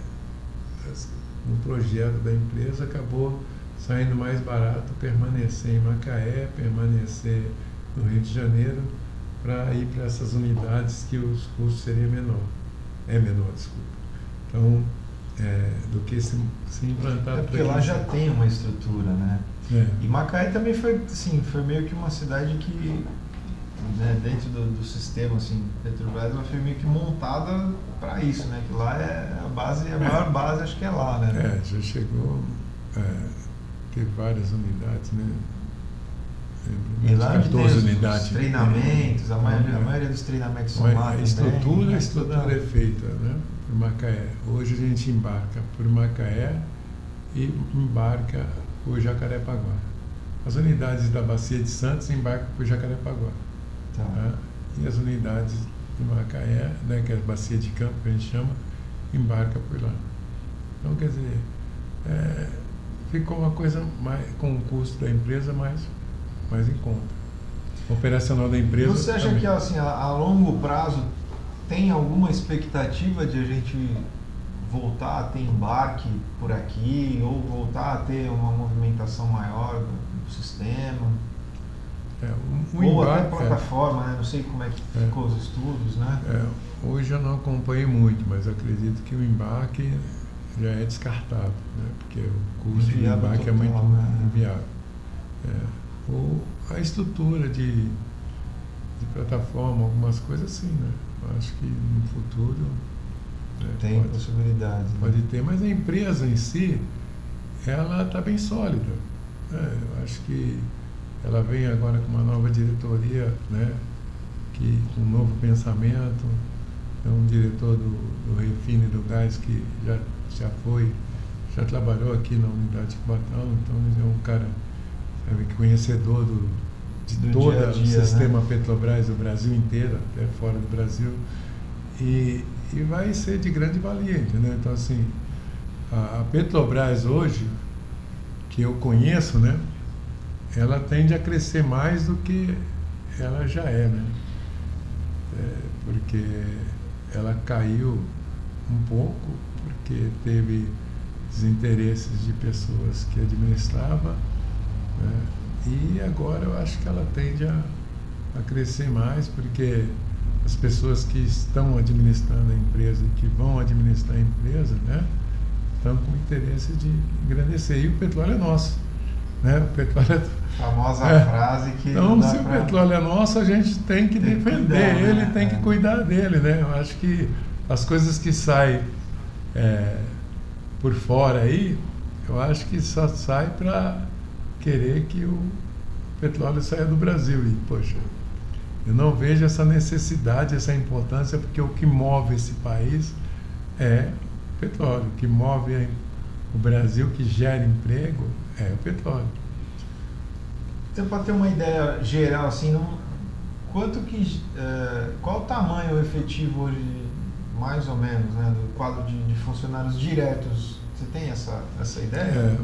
o projeto da empresa acabou saindo mais barato permanecer em Macaé, permanecer no Rio de Janeiro, para ir para essas unidades que os custos seriam menor. É menor, desculpa. Então, é, do que se, se implantar. É porque lá já tem uma estrutura, né? É. E Macaé também foi, sim, foi meio que uma cidade que, né, dentro do, do, sistema, assim, Petrobras, ela foi meio que montada para isso, né? Que lá é a base, a maior base acho que é lá, né? É, já chegou, é, ter várias unidades, né? E lá 14 os, unidades. Os treinamentos, a maioria, a maioria dos treinamentos são lá. A estrutura, a estrutura é feita, né? por Macaé. Hoje a gente embarca por Macaé e embarca por Jacarepaguá. As unidades da Bacia de Santos embarcam por Jacarepaguá. Tá. Tá? E as unidades de Macaé, né, que é a Bacia de Campo, que a gente chama, embarca por lá. Então, quer dizer, é, ficou uma coisa mais, com o custo da empresa mais, mais em conta. O operacional da empresa. Você acha também. que assim, a, a longo prazo tem alguma expectativa de a gente voltar a ter embarque por aqui ou voltar a ter uma movimentação maior do, sistema? É, um ou embarque, até plataforma, né? não sei como é que é, ficou os estudos, né? É, hoje eu não acompanhei muito, mas acredito que o embarque já é descartável, né? porque o custo do embarque total, é muito né? inviável. É, ou a estrutura de, de plataforma, algumas coisas assim, né? acho que no futuro. Né, Tem pode, possibilidade. Né? Pode ter, mas a empresa em si, ela está bem sólida. Né? Eu acho que ela vem agora com uma nova diretoria, né? que, com um novo pensamento. É um diretor do, do Refine do Gás que já, já foi, já trabalhou aqui na unidade de Cubatão, então ele é um cara sabe, conhecedor do, de todo o sistema né? Petrobras do Brasil inteiro, até fora do Brasil, e, e vai ser de grande valia, entendeu? Então, assim, a, a Petrobras hoje, que eu conheço, né? Ela tende a crescer mais do que ela já é, né? É, porque ela caiu um pouco, porque teve desinteresses de pessoas que administrava, né? e agora eu acho que ela tende a, a crescer mais, porque as pessoas que estão administrando a empresa e que vão administrar a empresa, né, estão com interesse de engrandecer. E o petróleo é nosso. Né? O petróleo é... *laughs* Famosa é. frase que. Então, se pra... o petróleo é nosso, a gente tem que tem defender que cuidar, ele, né? tem que é. cuidar dele. Né? Eu acho que as coisas que saem é, por fora aí, eu acho que só sai para querer que o petróleo saia do Brasil. E, poxa, eu não vejo essa necessidade, essa importância, porque o que move esse país é o petróleo. O que move o Brasil, que gera emprego, é o petróleo. Então, para ter uma ideia geral, assim, não, quanto que, uh, qual o tamanho efetivo hoje, mais ou menos, né, do quadro de, de funcionários diretos? Você tem essa, essa ideia? É,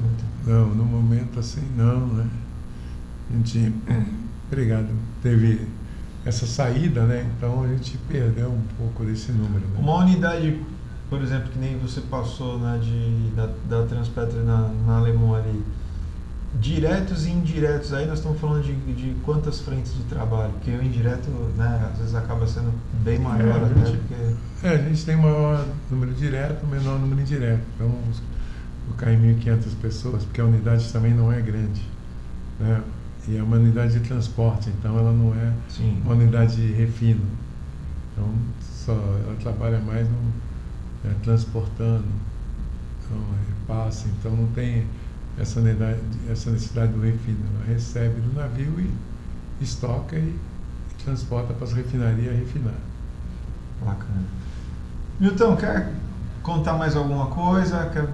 não, no momento assim, não, né? A gente, *coughs* obrigado, teve essa saída, né? Então a gente perdeu um pouco desse número. Né? Uma unidade, por exemplo, que nem você passou né, de, da, da Transpetra na, na Alemão ali, diretos e indiretos, aí nós estamos falando de, de quantas frentes de trabalho? Porque o indireto, né, às vezes acaba sendo bem maior é, até, gente, porque... É, a gente tem maior número direto, menor número indireto. Então, vou cair 1.500 pessoas, porque a unidade também não é grande. Né? E é uma unidade de transporte, então ela não é Sim. uma unidade de refino. Então, só, ela trabalha mais no, é, transportando, então, passa, então não tem essa necessidade, essa necessidade do refino. Ela recebe do navio e estoca e, transporta para as refinarias refinar. Bacana. Milton, quer contar mais alguma coisa? Quer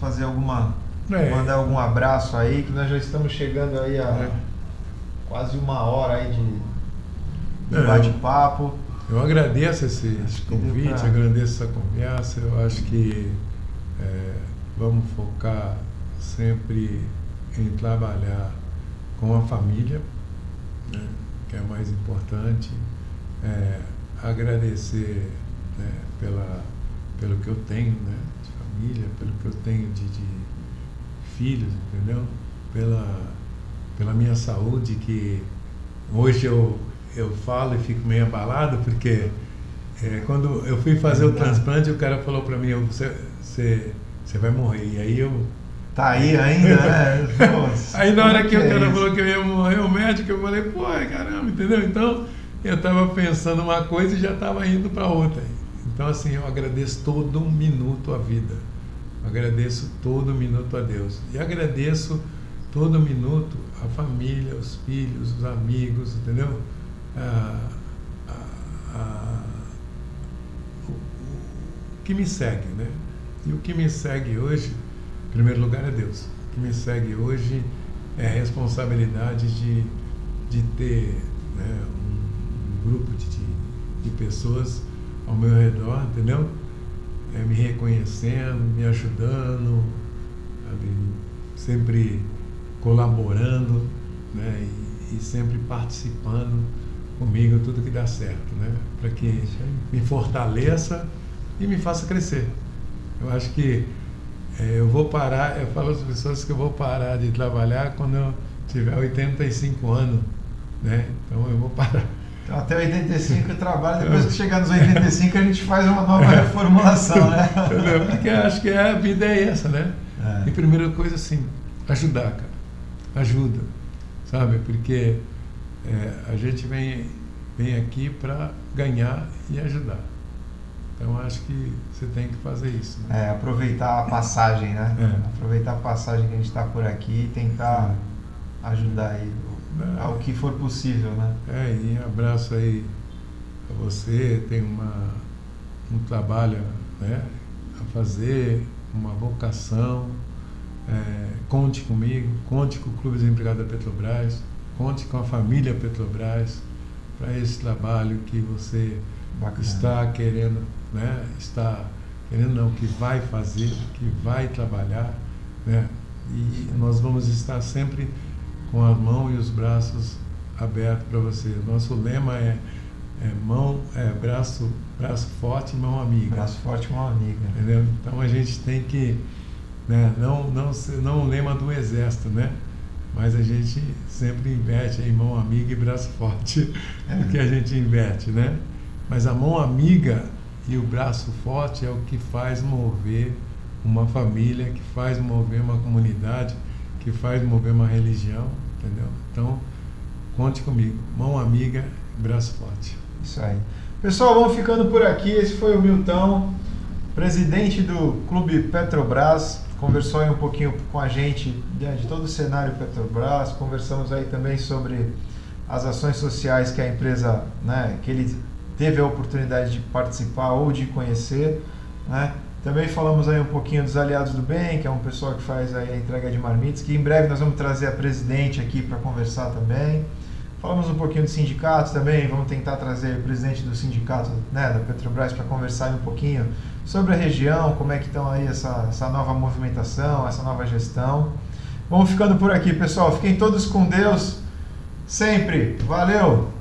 fazer alguma é. Mandar algum abraço aí, que nós já estamos chegando aí a é. quase uma hora aí de, de é. bate-papo. Eu agradeço esse, esse convite, pra... agradeço essa conversa. Eu acho que é, vamos focar sempre em trabalhar com a família, né, que é mais importante. É, agradecer né, pela, pelo que eu tenho né, de família, pelo que eu tenho de, de filhos, entendeu? Pela, pela minha saúde, que hoje eu, eu falo e fico meio abalado, porque é, quando eu fui fazer o transplante, o cara falou para mim, você, você, você vai morrer. E aí eu. Tá aí ainda, né? aí na hora que, que o é cara falou que eu ia morrer, o médico, eu falei, pô, caramba, entendeu? Então eu estava pensando uma coisa e já estava indo para outra. Então, assim, eu agradeço todo um minuto a vida. Agradeço todo minuto a Deus. E agradeço todo minuto a família, os filhos, os amigos, entendeu? Ah, ah, o, o, que me segue, né? E o que me segue hoje, em primeiro lugar, é Deus. O que me segue hoje é a responsabilidade de, de ter né, um, um grupo de, de, de pessoas ao meu redor, entendeu? é, me reconhecendo, me ajudando, sabe? sempre colaborando né? E, e, sempre participando comigo tudo que dá certo, né? para que me fortaleça e me faça crescer. Eu acho que é, eu vou parar, eu falo às pessoas que eu vou parar de trabalhar quando eu tiver 85 anos, né? Então eu vou parar então, até 85 eu trabalho, depois que chegar nos 85 a gente faz uma nova *laughs* reformulação, né? Porque acho que a vida é essa, né? É. E primeira coisa, assim, ajudar, cara. Ajuda, sabe? Porque é, a gente vem, vem aqui para ganhar e ajudar. Então acho que você tem que fazer isso. Né? É, aproveitar a passagem, né? É. Aproveitar a passagem que a gente está por aqui e tentar ajudar aí é. ao que for possível, né? É, e abraço aí a você, tem uma, um trabalho né, a fazer, uma vocação. É, conte comigo, conte com o Clube dos Empregados da Petrobras, conte com a família Petrobras para esse trabalho que você Bacana. está querendo, né, está querendo não, que vai fazer, que vai trabalhar, né? E nós vamos estar sempre com a mão e os braços abertos para você. Nosso lema é, é mão, é braço, braço forte, mão amiga. Braço forte, mão amiga. Entendeu? Então a gente tem que, né? Não, não, não o lema do exército, né? Mas a gente sempre inverte em mão amiga e braço forte, *laughs* é. que a gente inverte, né? Mas a mão amiga e o braço forte é o que faz mover uma família, que faz mover uma comunidade, que faz mover uma religião, entendeu? Então, conte comigo. Mão amiga, braço forte. Isso aí. Pessoal, vamos ficando por aqui. Esse foi o Milton, presidente do Clube Petrobras. Conversou aí um pouquinho com a gente de todo o cenário Petrobras. Conversamos aí também sobre as ações sociais que a empresa, né, que ele teve a oportunidade de participar ou de conhecer, né? Também falamos aí um pouquinho dos Aliados do Bem, que é um pessoal que faz a entrega de marmitas, que em breve nós vamos trazer a presidente aqui para conversar também. Falamos um pouquinho de sindicatos também, vamos tentar trazer o presidente do sindicato né, da Petrobras para conversar um pouquinho sobre a região, como é que estão aí essa, essa nova movimentação, essa nova gestão. Vamos ficando por aqui, pessoal. Fiquem todos com Deus sempre. Valeu!